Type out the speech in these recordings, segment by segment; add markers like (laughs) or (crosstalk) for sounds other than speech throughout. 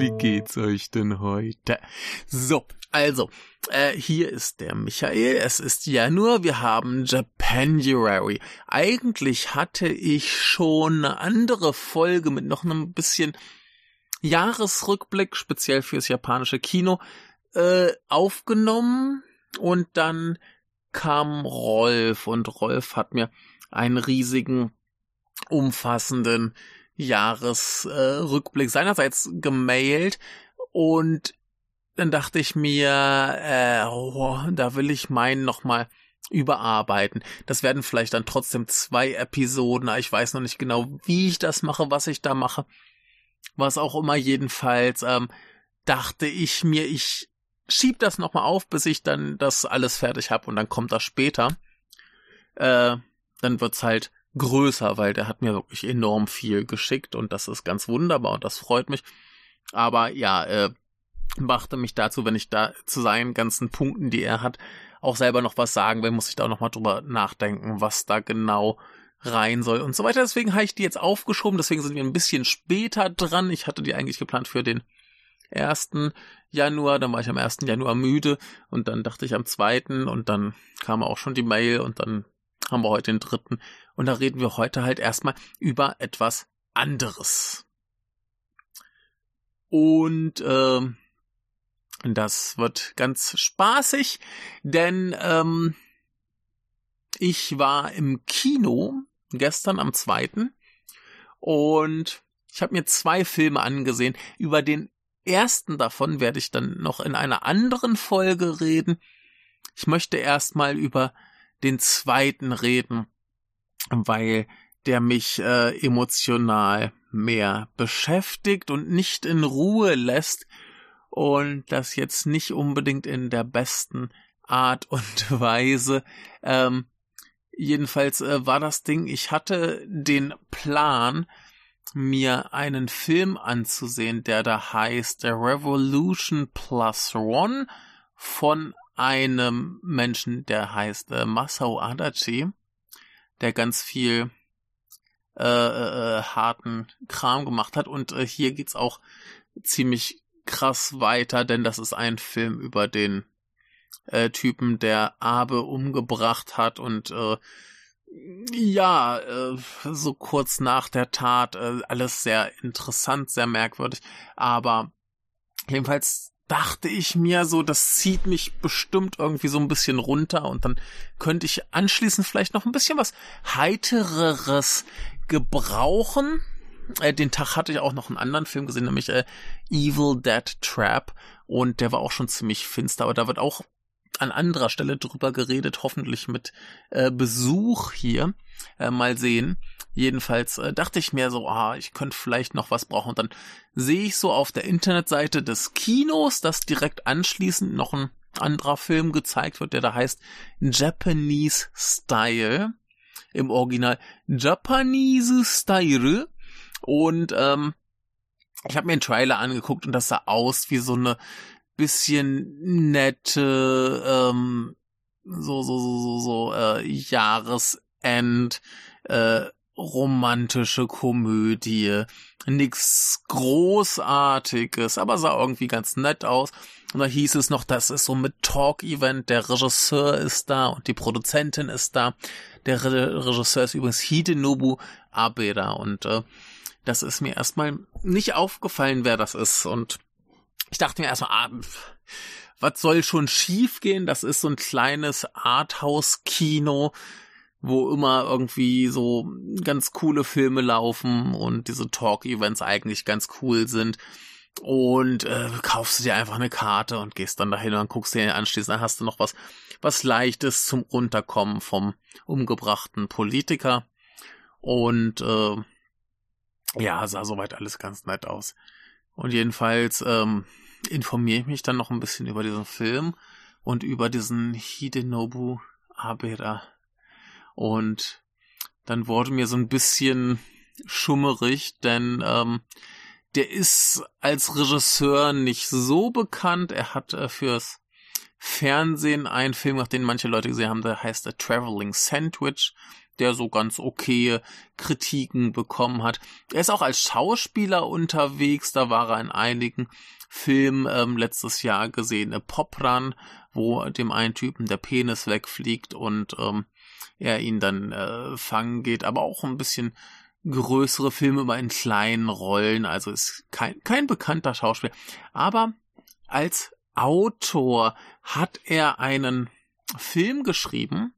wie geht's euch denn heute? So, also, äh, hier ist der Michael, es ist Januar, wir haben Japanuary. Eigentlich hatte ich schon eine andere Folge mit noch einem bisschen Jahresrückblick, speziell fürs japanische Kino, äh, aufgenommen und dann kam Rolf und Rolf hat mir einen riesigen, umfassenden Jahresrückblick äh, seinerseits gemailt und dann dachte ich mir, äh, oh, da will ich meinen nochmal überarbeiten. Das werden vielleicht dann trotzdem zwei Episoden. Ich weiß noch nicht genau, wie ich das mache, was ich da mache. Was auch immer jedenfalls, ähm, dachte ich mir, ich schieb das nochmal auf, bis ich dann das alles fertig habe und dann kommt das später. Äh, dann wird's halt größer, weil der hat mir wirklich enorm viel geschickt und das ist ganz wunderbar und das freut mich. Aber ja, äh, machte mich dazu, wenn ich da zu seinen ganzen Punkten, die er hat, auch selber noch was sagen will, muss ich da auch nochmal drüber nachdenken, was da genau rein soll und so weiter. Deswegen habe ich die jetzt aufgeschoben, deswegen sind wir ein bisschen später dran. Ich hatte die eigentlich geplant für den ersten Januar, dann war ich am ersten Januar müde und dann dachte ich am zweiten und dann kam auch schon die Mail und dann haben wir heute den dritten und da reden wir heute halt erstmal über etwas anderes. Und äh, das wird ganz spaßig, denn ähm, ich war im Kino gestern am zweiten und ich habe mir zwei Filme angesehen. Über den ersten davon werde ich dann noch in einer anderen Folge reden. Ich möchte erstmal über den zweiten reden, weil der mich äh, emotional mehr beschäftigt und nicht in Ruhe lässt und das jetzt nicht unbedingt in der besten Art (laughs) und Weise. Ähm, jedenfalls äh, war das Ding, ich hatte den Plan, mir einen Film anzusehen, der da heißt The Revolution Plus One von einem Menschen, der heißt äh, Masao Adachi, der ganz viel äh, äh, harten Kram gemacht hat. Und äh, hier geht's auch ziemlich krass weiter, denn das ist ein Film über den äh, Typen, der Abe umgebracht hat und äh, ja, äh, so kurz nach der Tat, äh, alles sehr interessant, sehr merkwürdig, aber jedenfalls dachte ich mir so, das zieht mich bestimmt irgendwie so ein bisschen runter und dann könnte ich anschließend vielleicht noch ein bisschen was heitereres gebrauchen. Äh, den Tag hatte ich auch noch einen anderen Film gesehen, nämlich äh, Evil Dead Trap und der war auch schon ziemlich finster, aber da wird auch an anderer Stelle drüber geredet, hoffentlich mit äh, Besuch hier. Äh, mal sehen. Jedenfalls äh, dachte ich mir so, ah, ich könnte vielleicht noch was brauchen. Und dann sehe ich so auf der Internetseite des Kinos, dass direkt anschließend noch ein anderer Film gezeigt wird, der da heißt Japanese Style. Im Original Japanese Style. Und ähm, ich habe mir einen Trailer angeguckt und das sah aus wie so eine bisschen nette, ähm, so, so, so, so, so, äh, Jahresend, äh, romantische Komödie. Nix Großartiges, aber sah irgendwie ganz nett aus. Und da hieß es noch, das ist so mit Talk-Event, der Regisseur ist da und die Produzentin ist da. Der Re Regisseur ist übrigens Hidenobu Abeda und äh, das ist mir erstmal nicht aufgefallen, wer das ist. Und ich dachte mir erstmal, ah, was soll schon schiefgehen? Das ist so ein kleines Arthouse-Kino, wo immer irgendwie so ganz coole Filme laufen und diese Talk-Events eigentlich ganz cool sind. Und äh, kaufst du dir einfach eine Karte und gehst dann dahin und guckst dir anschließend, dann hast du noch was, was Leichtes zum Runterkommen vom umgebrachten Politiker. Und äh, ja, sah soweit alles ganz nett aus. Und jedenfalls ähm, informiere ich mich dann noch ein bisschen über diesen Film und über diesen Hidenobu Abera. Und dann wurde mir so ein bisschen schummerig, denn ähm, der ist als Regisseur nicht so bekannt. Er hat äh, fürs Fernsehen einen Film, nach den manche Leute gesehen haben, der heißt The Traveling Sandwich. der so ganz okay Kritiken bekommen hat. Er ist auch als Schauspieler unterwegs, da war er in einigen Filmen ähm, letztes Jahr gesehen, Pop Run, wo dem einen Typen der Penis wegfliegt und ähm, er ihn dann äh, fangen geht, aber auch ein bisschen größere Filme immer in kleinen Rollen, also ist kein, kein bekannter Schauspieler. Aber als Autor hat er einen Film geschrieben,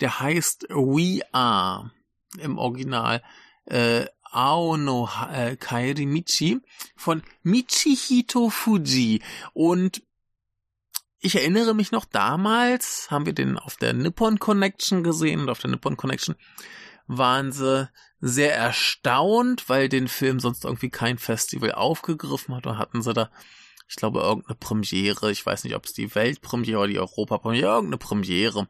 der heißt We Are im Original äh, Aono äh, Kairi Michi von Michihito Fuji und ich erinnere mich noch damals, haben wir den auf der Nippon Connection gesehen und auf der Nippon Connection waren sie sehr erstaunt, weil den Film sonst irgendwie kein Festival aufgegriffen hat und hatten sie da, ich glaube, irgendeine Premiere, ich weiß nicht, ob es die Weltpremiere oder die Europapremiere, irgendeine Premiere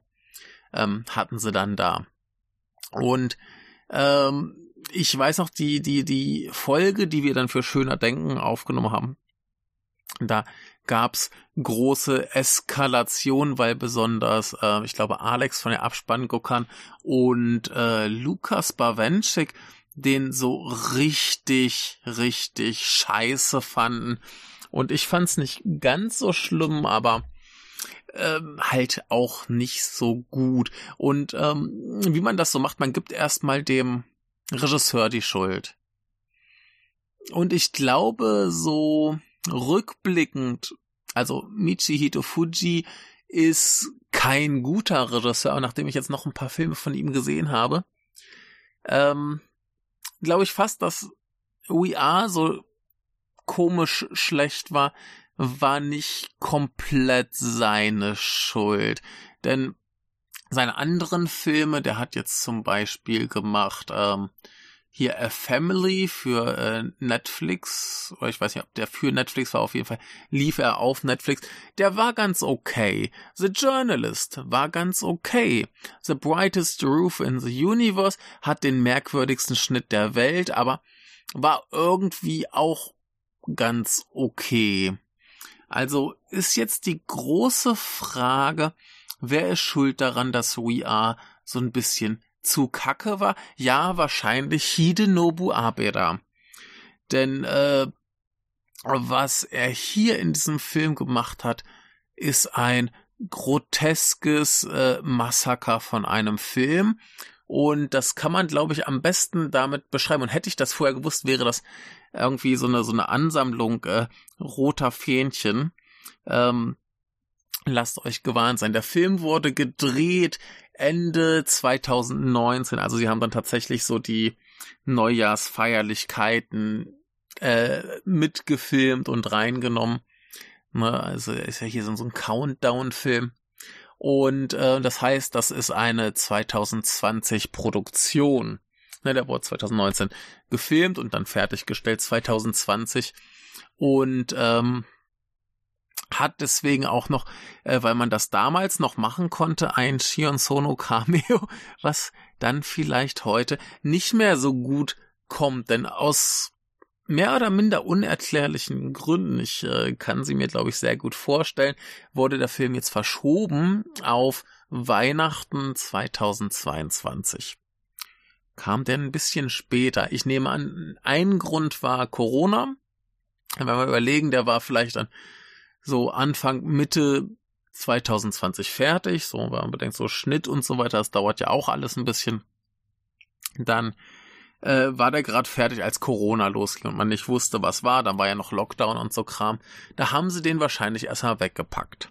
ähm, hatten sie dann da. Und ähm, ich weiß auch, die, die, die Folge, die wir dann für Schöner Denken aufgenommen haben, da gab's große Eskalation, weil besonders, äh, ich glaube, Alex von der Abspann Guckern und äh, Lukas Bawenschik den so richtig, richtig scheiße fanden. Und ich fand's nicht ganz so schlimm, aber ähm, halt auch nicht so gut. Und ähm, wie man das so macht, man gibt erstmal dem Regisseur die Schuld. Und ich glaube, so rückblickend, also Michihito Fuji ist kein guter Regisseur, nachdem ich jetzt noch ein paar Filme von ihm gesehen habe. Ähm, glaube ich fast, dass We Are so komisch schlecht war, war nicht komplett seine Schuld. Denn seine anderen Filme, der hat jetzt zum Beispiel gemacht, ähm, hier A Family für äh, Netflix, oder ich weiß nicht, ob der für Netflix war, auf jeden Fall lief er auf Netflix. Der war ganz okay. The Journalist war ganz okay. The Brightest Roof in the Universe hat den merkwürdigsten Schnitt der Welt, aber war irgendwie auch ganz okay. Also ist jetzt die große Frage, wer ist schuld daran, dass We Are so ein bisschen zu kacke war? Ja, wahrscheinlich Hidenobu Abeda. Denn äh, was er hier in diesem Film gemacht hat, ist ein groteskes äh, Massaker von einem Film. Und das kann man, glaube ich, am besten damit beschreiben. Und hätte ich das vorher gewusst, wäre das irgendwie so eine, so eine Ansammlung äh, roter Fähnchen. Ähm, lasst euch gewarnt sein. Der Film wurde gedreht Ende 2019. Also sie haben dann tatsächlich so die Neujahrsfeierlichkeiten äh, mitgefilmt und reingenommen. Ne, also ist ja hier so ein Countdown-Film. Und äh, das heißt, das ist eine 2020 Produktion. Ne, der wurde 2019 gefilmt und dann fertiggestellt 2020. Und ähm, hat deswegen auch noch, äh, weil man das damals noch machen konnte, ein Shion Sono Cameo, (laughs) was dann vielleicht heute nicht mehr so gut kommt, denn aus mehr oder minder unerklärlichen Gründen, ich äh, kann sie mir glaube ich sehr gut vorstellen, wurde der Film jetzt verschoben auf Weihnachten 2022. Kam denn ein bisschen später. Ich nehme an, ein Grund war Corona. Wenn wir überlegen, der war vielleicht dann so Anfang, Mitte 2020 fertig. So, wenn man bedenkt, so Schnitt und so weiter, das dauert ja auch alles ein bisschen. Dann äh, war der gerade fertig, als Corona losging und man nicht wusste, was war. Dann war ja noch Lockdown und so Kram. Da haben sie den wahrscheinlich erstmal weggepackt.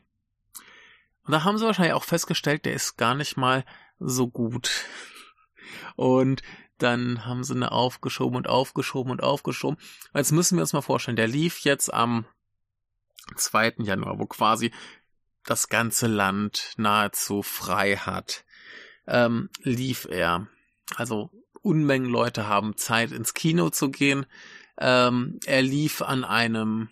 Und da haben sie wahrscheinlich auch festgestellt, der ist gar nicht mal so gut. Und dann haben sie eine aufgeschoben und aufgeschoben und aufgeschoben. Jetzt müssen wir uns mal vorstellen, der lief jetzt am 2. Januar, wo quasi das ganze Land nahezu frei hat, ähm, lief er. Also Unmengen Leute haben Zeit ins Kino zu gehen. Ähm, er lief an einem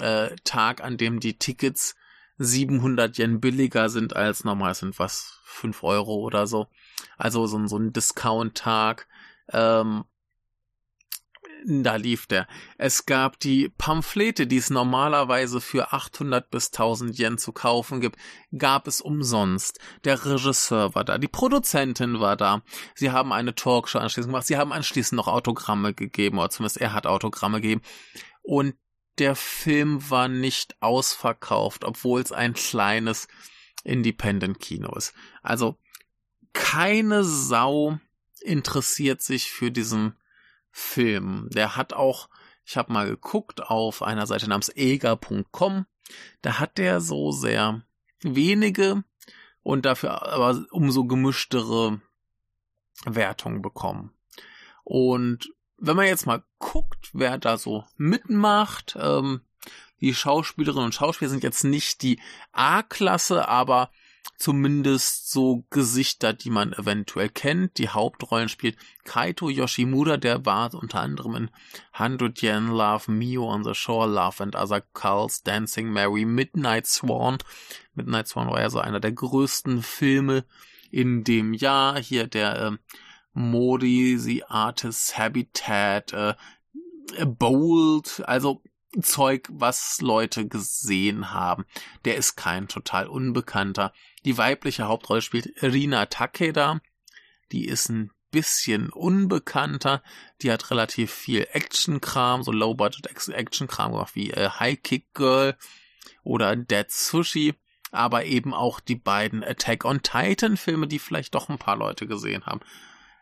äh, Tag, an dem die Tickets 700 Yen billiger sind als normal, sind was 5 Euro oder so. Also so, so ein Discount-Tag. Ähm, Da lief der. Es gab die Pamphlete, die es normalerweise für 800 bis 1000 Yen zu kaufen gibt, gab es umsonst. Der Regisseur war da, die Produzentin war da. Sie haben eine Talkshow anschließend gemacht. Sie haben anschließend noch Autogramme gegeben, oder zumindest er hat Autogramme gegeben. Und der Film war nicht ausverkauft, obwohl es ein kleines Independent-Kino ist. Also keine Sau interessiert sich für diesen Film. Der hat auch, ich habe mal geguckt auf einer Seite namens eger.com, da hat der so sehr wenige und dafür aber umso gemischtere Wertungen bekommen. Und wenn man jetzt mal guckt, wer da so mitmacht, ähm, die Schauspielerinnen und Schauspieler sind jetzt nicht die A-Klasse, aber zumindest so Gesichter, die man eventuell kennt. Die Hauptrollen spielt Kaito Yoshimura, der war unter anderem in 100 Yen Love, Mio on the Shore, Love and Other Cults, Dancing Mary, Midnight Swan. Midnight Swan war ja so einer der größten Filme in dem Jahr. Hier der äh, Modi, The Artist Habitat, äh, Bold, also Zeug, was Leute gesehen haben. Der ist kein total Unbekannter. Die weibliche Hauptrolle spielt Rina Takeda. Die ist ein bisschen unbekannter. Die hat relativ viel Action-Kram, so Low-Budget-Action-Kram gemacht wie äh, High Kick Girl oder Dead Sushi. Aber eben auch die beiden Attack on Titan Filme, die vielleicht doch ein paar Leute gesehen haben.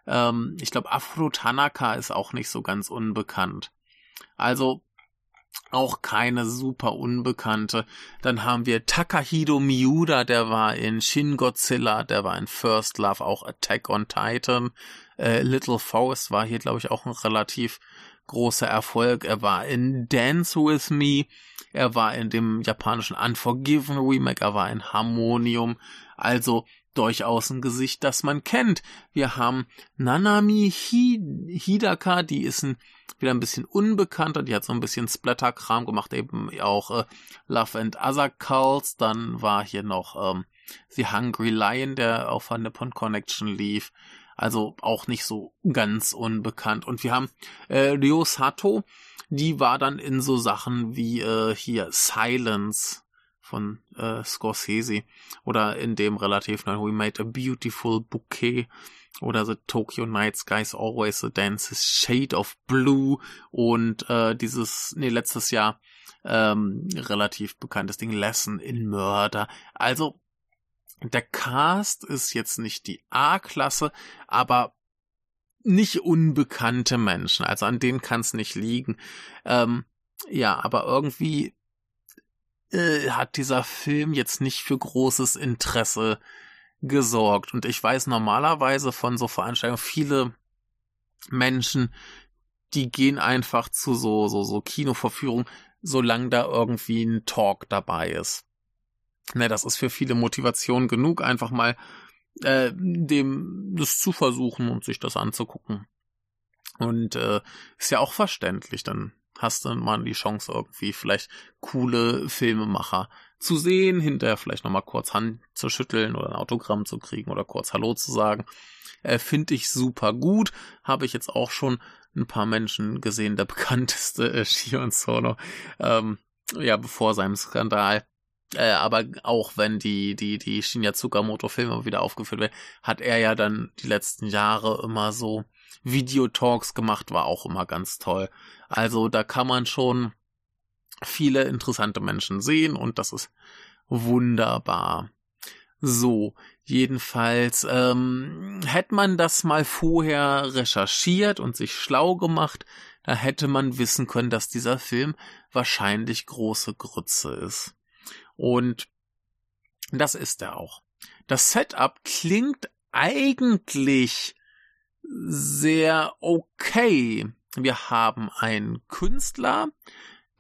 Ähm, ich glaube, Afro Tanaka ist auch nicht so ganz unbekannt. Also auch keine super unbekannte. Dann haben wir Takahiro Miura, der war in Shin Godzilla, der war in First Love, auch Attack on Titan. Äh, Little Forest war hier, glaube ich, auch ein relativ großer Erfolg. Er war in Dance With Me, er war in dem japanischen Unforgiven Remake, er war in Harmonium. Also durchaus ein Gesicht, das man kennt. Wir haben Nanami Hidaka, die ist ein, wieder ein bisschen unbekannter, die hat so ein bisschen Splatter-Kram gemacht, eben auch äh, Love and Other Cults. Dann war hier noch ähm, The Hungry Lion, der auf der Nippon Connection lief. Also auch nicht so ganz unbekannt. Und wir haben äh, Ryo Sato, die war dann in so Sachen wie äh, hier Silence von äh, Scorsese oder in dem relativ neuen We Made a Beautiful Bouquet oder The Tokyo Night Skies Always the Dances Shade of Blue und äh, dieses, nee, letztes Jahr ähm, relativ bekanntes Ding Lesson in Murder. Also der Cast ist jetzt nicht die A-Klasse, aber nicht unbekannte Menschen. Also an denen kann es nicht liegen. Ähm, ja, aber irgendwie äh, hat dieser Film jetzt nicht für großes Interesse gesorgt. Und ich weiß normalerweise von so Veranstaltungen viele Menschen, die gehen einfach zu so, so, so Kinoverführungen, solange da irgendwie ein Talk dabei ist. Ne, das ist für viele Motivation genug, einfach mal äh, dem das zu versuchen und sich das anzugucken. Und äh, ist ja auch verständlich, dann hast du mal die Chance irgendwie vielleicht coole Filmemacher zu sehen, hinterher vielleicht nochmal kurz Hand zu schütteln oder ein Autogramm zu kriegen oder kurz Hallo zu sagen. Äh, Finde ich super gut. Habe ich jetzt auch schon ein paar Menschen gesehen. Der (laughs) bekannteste äh, Shion Sono, ähm, ja, bevor seinem Skandal. Äh, aber auch wenn die, die, die Shinya Tsukamoto Filme wieder aufgeführt werden, hat er ja dann die letzten Jahre immer so Videotalks gemacht, war auch immer ganz toll. Also da kann man schon viele interessante Menschen sehen und das ist wunderbar. So, jedenfalls ähm, hätte man das mal vorher recherchiert und sich schlau gemacht, da hätte man wissen können, dass dieser Film wahrscheinlich große Grütze ist. Und das ist er auch. Das Setup klingt eigentlich sehr okay. Wir haben einen Künstler,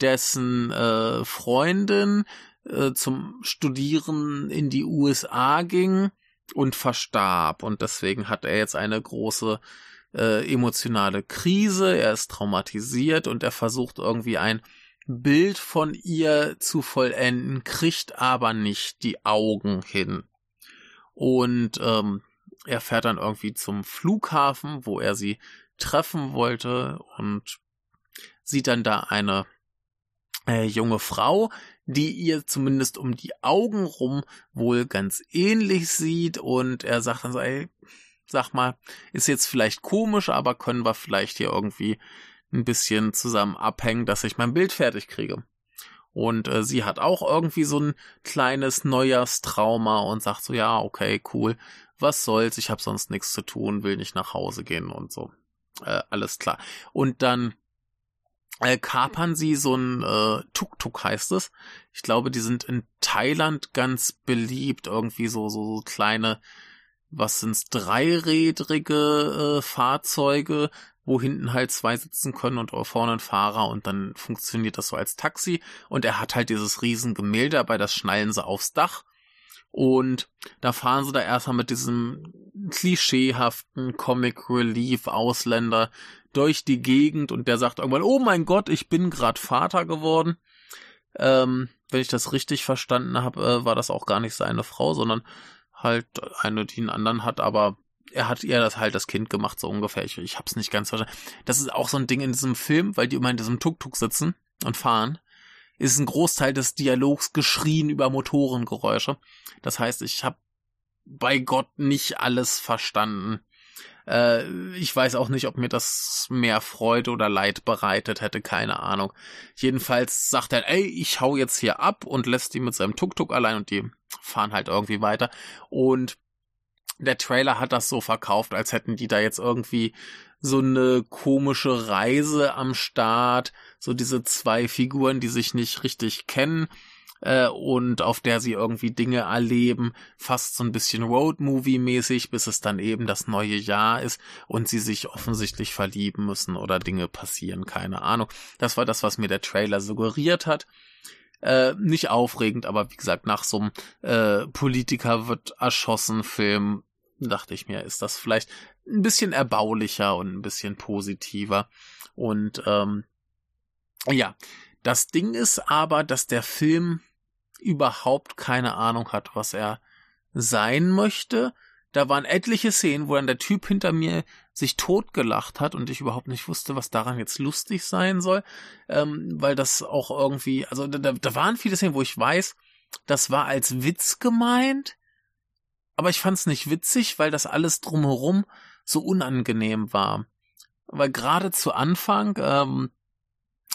dessen äh, Freundin äh, zum Studieren in die USA ging und verstarb. Und deswegen hat er jetzt eine große äh, emotionale Krise. Er ist traumatisiert und er versucht irgendwie ein Bild von ihr zu vollenden, kriegt aber nicht die Augen hin. Und ähm, er fährt dann irgendwie zum Flughafen, wo er sie treffen wollte und sieht dann da eine äh, junge Frau, die ihr zumindest um die Augen rum wohl ganz ähnlich sieht und er sagt dann so, ey, sag mal, ist jetzt vielleicht komisch, aber können wir vielleicht hier irgendwie ein bisschen zusammen abhängen, dass ich mein Bild fertig kriege. Und äh, sie hat auch irgendwie so ein kleines Neujahrstrauma und sagt so, ja, okay, cool, was soll's, ich habe sonst nichts zu tun, will nicht nach Hause gehen und so. Äh, alles klar. Und dann äh, kapern sie so ein äh, Tuk-Tuk heißt es. Ich glaube, die sind in Thailand ganz beliebt, irgendwie so so, so kleine was sind's dreirädrige äh, Fahrzeuge, wo hinten halt zwei sitzen können und vorne ein Fahrer und dann funktioniert das so als Taxi und er hat halt dieses riesen Gemälde, dabei das schnallen sie aufs Dach und da fahren sie da erstmal mit diesem klischeehaften Comic Relief Ausländer durch die Gegend und der sagt irgendwann, oh mein Gott, ich bin grad Vater geworden. Ähm, wenn ich das richtig verstanden habe, äh, war das auch gar nicht seine Frau, sondern halt eine, die einen anderen hat, aber er hat ihr das halt das Kind gemacht, so ungefähr. Ich, ich hab's nicht ganz verstanden. Das ist auch so ein Ding in diesem Film, weil die immer in diesem Tuk-Tuk sitzen und fahren, ist ein Großteil des Dialogs geschrien über Motorengeräusche. Das heißt, ich habe bei Gott nicht alles verstanden. Äh, ich weiß auch nicht, ob mir das mehr Freude oder Leid bereitet hätte, keine Ahnung. Jedenfalls sagt er, ey, ich hau jetzt hier ab und lässt die mit seinem Tuk-Tuk allein und die fahren halt irgendwie weiter. Und der Trailer hat das so verkauft, als hätten die da jetzt irgendwie so eine komische Reise am Start, so diese zwei Figuren, die sich nicht richtig kennen äh, und auf der sie irgendwie Dinge erleben, fast so ein bisschen Road-Movie-mäßig, bis es dann eben das neue Jahr ist und sie sich offensichtlich verlieben müssen oder Dinge passieren, keine Ahnung. Das war das, was mir der Trailer suggeriert hat. Äh, nicht aufregend, aber wie gesagt, nach so einem äh, Politiker wird erschossen Film dachte ich mir, ist das vielleicht ein bisschen erbaulicher und ein bisschen positiver. Und ähm, ja, das Ding ist aber, dass der Film überhaupt keine Ahnung hat, was er sein möchte. Da waren etliche Szenen, wo dann der Typ hinter mir sich totgelacht hat und ich überhaupt nicht wusste, was daran jetzt lustig sein soll, ähm, weil das auch irgendwie, also da, da waren viele Szenen, wo ich weiß, das war als Witz gemeint, aber ich fand's nicht witzig, weil das alles drumherum so unangenehm war. Weil gerade zu Anfang, ähm,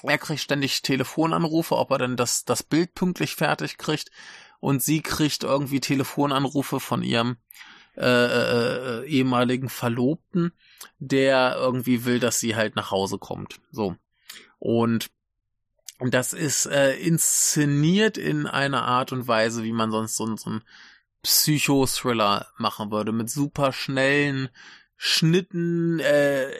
er kriegt ständig Telefonanrufe, ob er denn das, das Bild pünktlich fertig kriegt. Und sie kriegt irgendwie Telefonanrufe von ihrem äh, äh, äh, ehemaligen Verlobten, der irgendwie will, dass sie halt nach Hause kommt. So. Und das ist äh, inszeniert in einer Art und Weise, wie man sonst so, so ein Psycho-Thriller machen würde, mit super schnellen Schnitten, äh,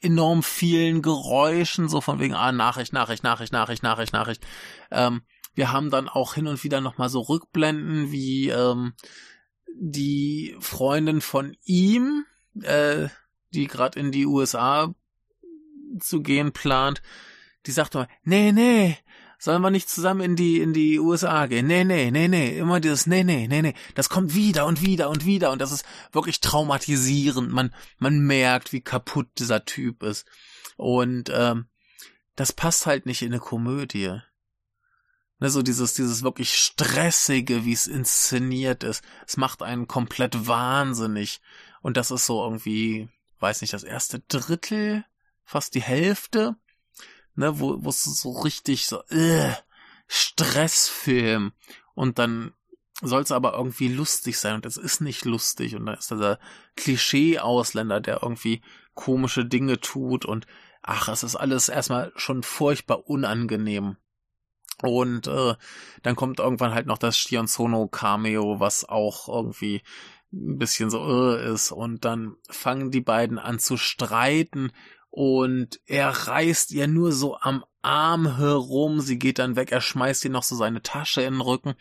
enorm vielen Geräuschen, so von wegen, ah, Nachricht, Nachricht, Nachricht, Nachricht, Nachricht, Nachricht. Ähm, wir haben dann auch hin und wieder nochmal so Rückblenden, wie ähm, die Freundin von ihm, äh, die gerade in die USA zu gehen plant, die sagt mal, nee, nee, sollen wir nicht zusammen in die, in die USA gehen? Nee, nee, nee, nee, immer dieses, nee, nee, nee, nee, das kommt wieder und wieder und wieder und das ist wirklich traumatisierend. Man, man merkt, wie kaputt dieser Typ ist. Und, ähm, das passt halt nicht in eine Komödie. Ne, so dieses, dieses wirklich stressige, wie es inszeniert ist. Es macht einen komplett wahnsinnig. Und das ist so irgendwie, weiß nicht, das erste Drittel, fast die Hälfte ne, wo wo es so richtig so äh, Stressfilm. Und dann soll es aber irgendwie lustig sein. Und es ist nicht lustig. Und da ist dieser Klischee-Ausländer, der irgendwie komische Dinge tut. Und ach, es ist alles erstmal schon furchtbar unangenehm. Und äh, dann kommt irgendwann halt noch das Shion Sono Cameo, was auch irgendwie ein bisschen so irre ist. Und dann fangen die beiden an zu streiten und er reißt ihr nur so am Arm herum, sie geht dann weg, er schmeißt ihr noch so seine Tasche in den Rücken.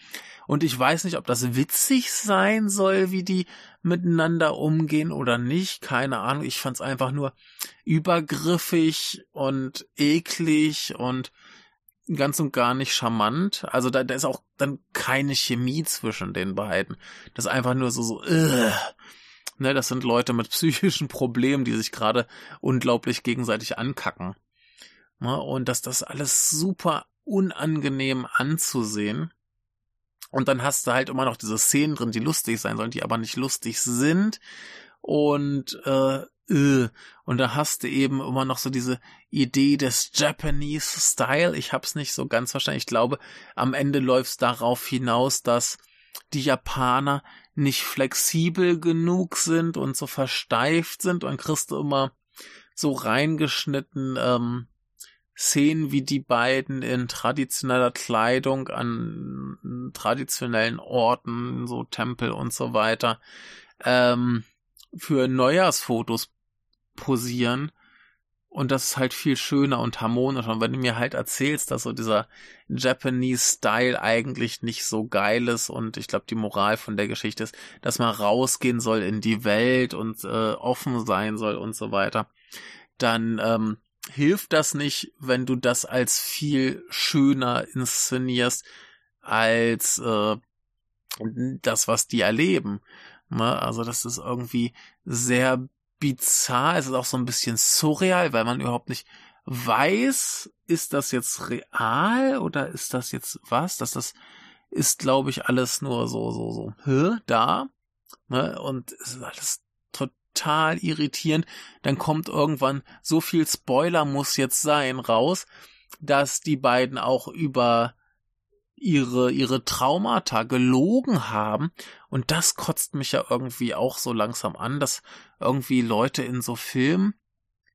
Und ich weiß nicht, ob das witzig sein soll, wie die miteinander umgehen oder nicht, keine Ahnung, ich fand's einfach nur übergriffig und eklig und ganz und gar nicht charmant. Also da, da ist auch dann keine Chemie zwischen den beiden. Das ist einfach nur so, so, uh, Ne, das sind Leute mit (laughs) psychischen Problemen, die sich gerade unglaublich gegenseitig ankacken. Ne? Und dass das alles super unangenehm anzusehen. Und dann hast du halt immer noch diese Szenen drin, die lustig sein sollen, die aber nicht lustig sind. Und äh, äh, und da hast du eben immer noch so diese Idee des Japanese Style. Ich hab's nicht so ganz verstanden. Ich glaube, am Ende läuft's darauf hinaus, dass die Japaner nicht flexibel genug sind und so versteift sind und kriegst du immer so reingeschnitten ähm, Szenen, wie die beiden in traditioneller Kleidung an traditionellen Orten, so Tempel und so weiter, ähm, für Neujahrsfotos posieren. Und das ist halt viel schöner und harmonischer. Und wenn du mir halt erzählst, dass so dieser Japanese Style eigentlich nicht so geil ist und ich glaube, die Moral von der Geschichte ist, dass man rausgehen soll in die Welt und äh, offen sein soll und so weiter, dann ähm, hilft das nicht, wenn du das als viel schöner inszenierst als äh, das, was die erleben. Ne? Also das ist irgendwie sehr bizarr, es ist auch so ein bisschen surreal, weil man überhaupt nicht weiß, ist das jetzt real oder ist das jetzt was? Dass das ist, glaube ich, alles nur so, so, so, hä, da, ne? Und es ist alles total irritierend. Dann kommt irgendwann so viel Spoiler muss jetzt sein raus, dass die beiden auch über ihre, ihre Traumata gelogen haben. Und das kotzt mich ja irgendwie auch so langsam an, dass irgendwie Leute in so Filmen,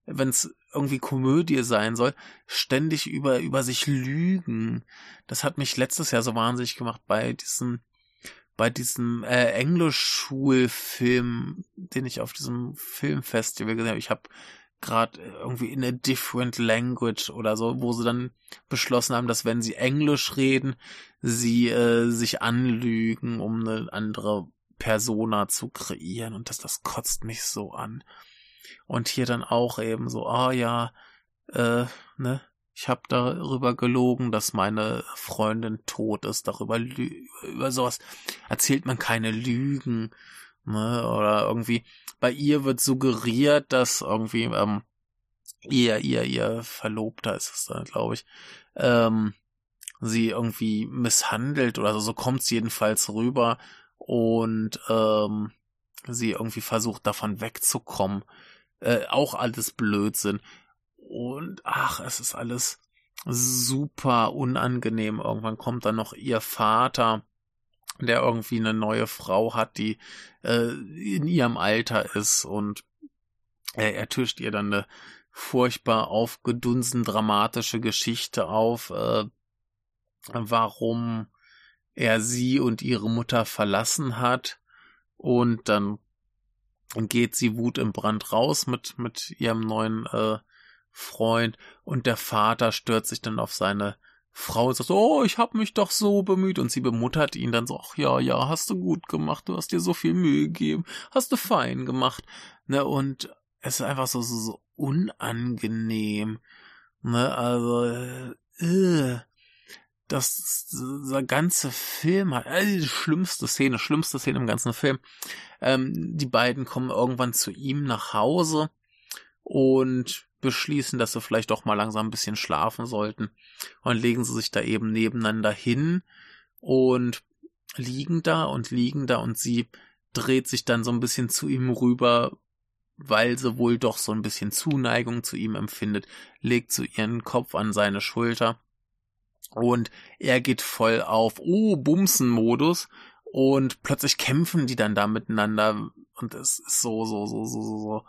wenn es irgendwie Komödie sein soll, ständig über, über sich lügen. Das hat mich letztes Jahr so wahnsinnig gemacht bei diesem, bei diesem äh, Englischschulfilm, den ich auf diesem Filmfestival gesehen habe. Ich habe gerade irgendwie in a different language oder so, wo sie dann beschlossen haben, dass wenn sie Englisch reden, sie äh, sich anlügen, um eine andere Persona zu kreieren. Und das, das kotzt mich so an. Und hier dann auch eben so, ah oh ja, äh, ne, ich habe darüber gelogen, dass meine Freundin tot ist, darüber über sowas erzählt man keine Lügen, ne, oder irgendwie bei ihr wird suggeriert, dass irgendwie ähm, ihr ihr ihr Verlobter ist es dann, glaube ich, ähm, sie irgendwie misshandelt oder so, so kommt es jedenfalls rüber und ähm, sie irgendwie versucht davon wegzukommen. Äh, auch alles Blödsinn. Und ach, es ist alles super unangenehm. Irgendwann kommt dann noch ihr Vater, der irgendwie eine neue Frau hat, die äh, in ihrem Alter ist und äh, er tischt ihr dann eine furchtbar aufgedunsen dramatische Geschichte auf, äh, warum er sie und ihre Mutter verlassen hat und dann geht sie Wut im Brand raus mit mit ihrem neuen äh, Freund und der Vater stört sich dann auf seine Frau sagt, oh, ich hab mich doch so bemüht. Und sie bemuttert ihn dann so, ach ja, ja, hast du gut gemacht, du hast dir so viel Mühe gegeben, hast du fein gemacht, ne, und es ist einfach so, so, so unangenehm, ne, also, äh, das, dieser ganze Film hat, äh, schlimmste Szene, schlimmste Szene im ganzen Film, ähm, die beiden kommen irgendwann zu ihm nach Hause und beschließen, dass sie vielleicht doch mal langsam ein bisschen schlafen sollten. Und legen sie sich da eben nebeneinander hin und liegen da und liegen da und sie dreht sich dann so ein bisschen zu ihm rüber, weil sie wohl doch so ein bisschen Zuneigung zu ihm empfindet, legt so ihren Kopf an seine Schulter und er geht voll auf, oh, Bumsen-Modus und plötzlich kämpfen die dann da miteinander und es ist so, so, so, so, so,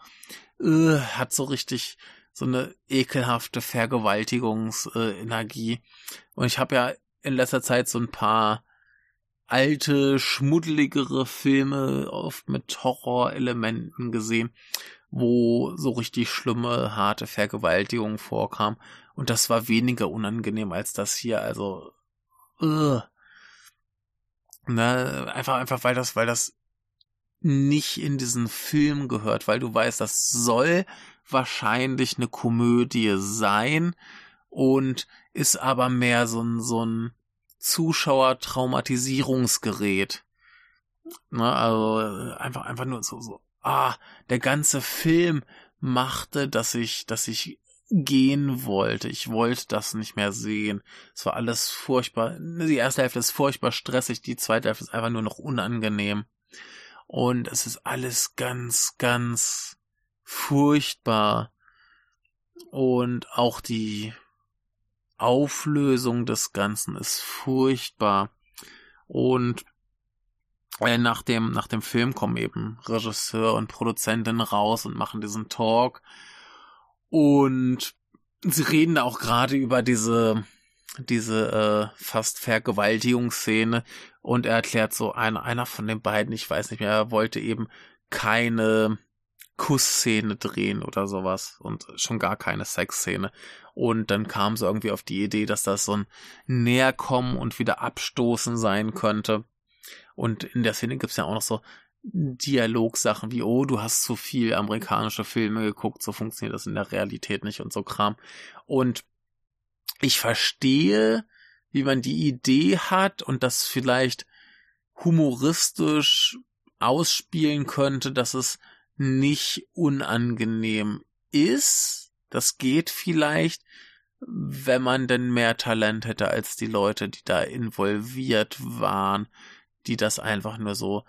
so, äh, hat so richtig so eine ekelhafte Vergewaltigungsenergie. Und ich habe ja in letzter Zeit so ein paar alte, schmuddeligere Filme, oft mit Horrorelementen gesehen, wo so richtig schlimme, harte Vergewaltigungen vorkam. Und das war weniger unangenehm als das hier. Also, uh. Ne, einfach, einfach, weil das, weil das nicht in diesen Film gehört, weil du weißt, das soll wahrscheinlich eine Komödie sein und ist aber mehr so ein, so ein Zuschauer-Traumatisierungsgerät. Ne, also einfach, einfach nur so, so, ah, der ganze Film machte, dass ich, dass ich gehen wollte. Ich wollte das nicht mehr sehen. Es war alles furchtbar. Die erste Hälfte ist furchtbar stressig, die zweite Hälfte ist einfach nur noch unangenehm. Und es ist alles ganz, ganz furchtbar. Und auch die Auflösung des Ganzen ist furchtbar. Und äh, nach dem, nach dem Film kommen eben Regisseur und Produzentin raus und machen diesen Talk und sie reden da auch gerade über diese, diese äh, fast Vergewaltigungsszene und er erklärt so, einer, einer von den beiden, ich weiß nicht mehr, er wollte eben keine Kussszene drehen oder sowas und schon gar keine Sexszene. Und dann kam sie irgendwie auf die Idee, dass das so ein Näherkommen und wieder Abstoßen sein könnte. Und in der Szene gibt's ja auch noch so Dialogsachen wie, oh, du hast zu viel amerikanische Filme geguckt, so funktioniert das in der Realität nicht und so Kram. Und ich verstehe, wie man die Idee hat und das vielleicht humoristisch ausspielen könnte, dass es nicht unangenehm ist. Das geht vielleicht, wenn man denn mehr Talent hätte als die Leute, die da involviert waren, die das einfach nur so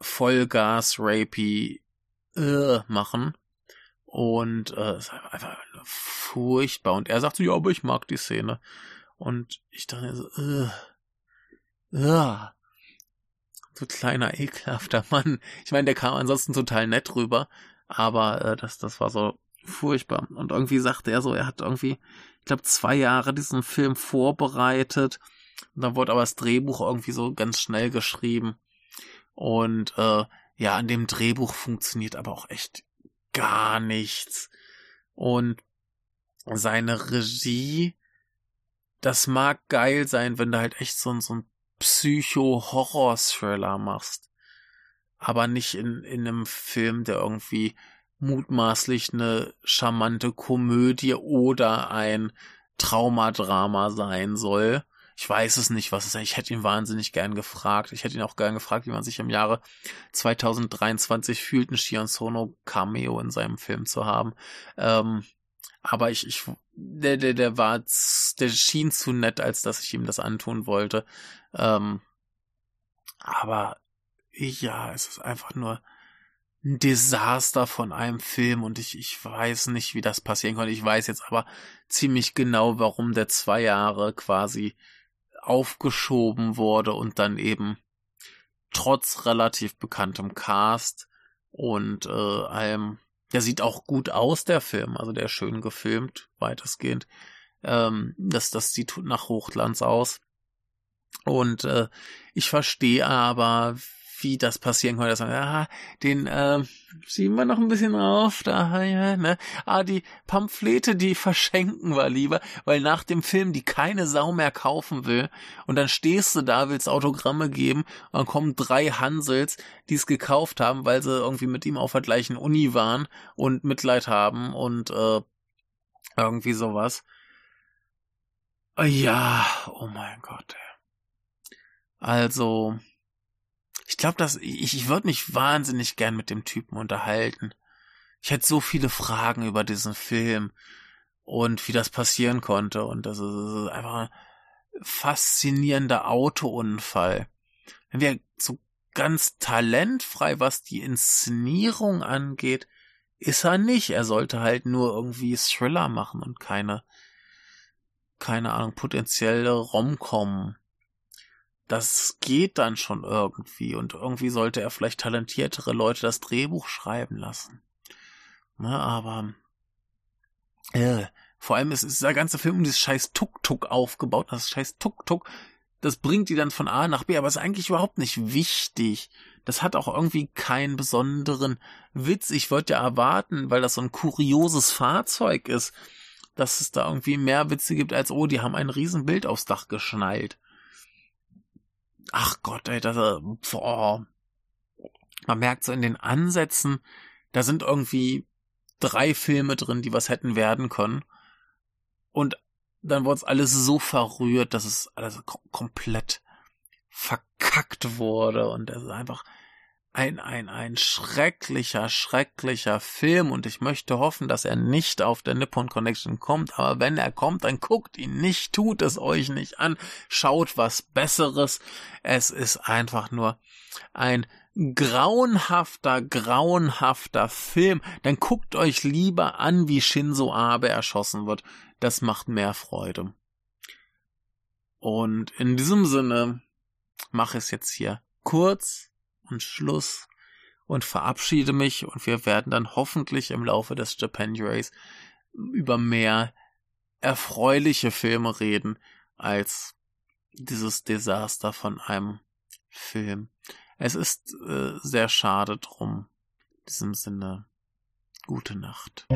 Vollgas rapey äh, machen. Und äh, ist einfach furchtbar. Und er sagt so, ja, aber ich mag die Szene. Und ich dachte so, äh, äh, so kleiner, ekelhafter (laughs) Mann. Ich meine, der kam ansonsten total nett rüber, aber äh, das, das war so furchtbar. Und irgendwie sagte er so, er hat irgendwie, ich glaube, zwei Jahre diesen Film vorbereitet. Und dann wurde aber das Drehbuch irgendwie so ganz schnell geschrieben. Und äh, ja, an dem Drehbuch funktioniert aber auch echt gar nichts. Und seine Regie, das mag geil sein, wenn du halt echt so, so ein Psycho-Horror-Thriller machst. Aber nicht in, in einem Film, der irgendwie mutmaßlich eine charmante Komödie oder ein Traumadrama sein soll. Ich weiß es nicht, was es ist. Ich hätte ihn wahnsinnig gern gefragt. Ich hätte ihn auch gern gefragt, wie man sich im Jahre 2023 fühlt, ein Shion Sono Cameo in seinem Film zu haben. Ähm, aber ich, ich, der, der, der war, der schien zu nett, als dass ich ihm das antun wollte. Ähm, aber ja, es ist einfach nur ein Desaster von einem Film und ich, ich weiß nicht, wie das passieren konnte. Ich weiß jetzt aber ziemlich genau, warum der zwei Jahre quasi aufgeschoben wurde und dann eben trotz relativ bekanntem Cast und äh, allem, der sieht auch gut aus, der Film, also der ist schön gefilmt, weitestgehend. Ähm, das, das sieht nach Hochglanz aus. Und äh, ich verstehe aber, wie das passieren konnte, dass man, ja, den äh, schieben wir noch ein bisschen auf, da, ja, ne? Ah, die Pamphlete, die (laughs) verschenken wir lieber, weil nach dem Film die keine Sau mehr kaufen will und dann stehst du da, willst Autogramme geben und dann kommen drei Hansels, die es gekauft haben, weil sie irgendwie mit ihm auf der gleichen Uni waren und Mitleid haben und äh, irgendwie sowas. Ja, oh mein Gott. Also, ich glaube, dass ich, ich würde mich wahnsinnig gern mit dem Typen unterhalten. Ich hätte so viele Fragen über diesen Film und wie das passieren konnte und das ist einfach ein faszinierender Autounfall. Wenn wir so ganz talentfrei, was die Inszenierung angeht, ist er nicht. Er sollte halt nur irgendwie Thriller machen und keine, keine Ahnung, potenzielle Romcom das geht dann schon irgendwie und irgendwie sollte er vielleicht talentiertere Leute das Drehbuch schreiben lassen. Na, aber äh, vor allem ist, ist der ganze Film um dieses scheiß Tuk-Tuk aufgebaut. Das scheiß Tuk-Tuk, das bringt die dann von A nach B, aber ist eigentlich überhaupt nicht wichtig. Das hat auch irgendwie keinen besonderen Witz. Ich würde ja erwarten, weil das so ein kurioses Fahrzeug ist, dass es da irgendwie mehr Witze gibt als, oh, die haben ein Riesenbild aufs Dach geschnallt ach Gott, ey, das, äh, boah. Man merkt so in den Ansätzen, da sind irgendwie drei Filme drin, die was hätten werden können. Und dann wurde es alles so verrührt, dass es alles komplett verkackt wurde und es ist einfach ein, ein, ein schrecklicher, schrecklicher Film und ich möchte hoffen, dass er nicht auf der Nippon Connection kommt, aber wenn er kommt, dann guckt ihn nicht, tut es euch nicht an, schaut was Besseres. Es ist einfach nur ein grauenhafter, grauenhafter Film. Dann guckt euch lieber an, wie Shinzo Abe erschossen wird. Das macht mehr Freude. Und in diesem Sinne mache ich es jetzt hier kurz und Schluss und verabschiede mich und wir werden dann hoffentlich im Laufe des Japanuaries über mehr erfreuliche Filme reden als dieses Desaster von einem Film. Es ist äh, sehr schade drum. In diesem Sinne, gute Nacht.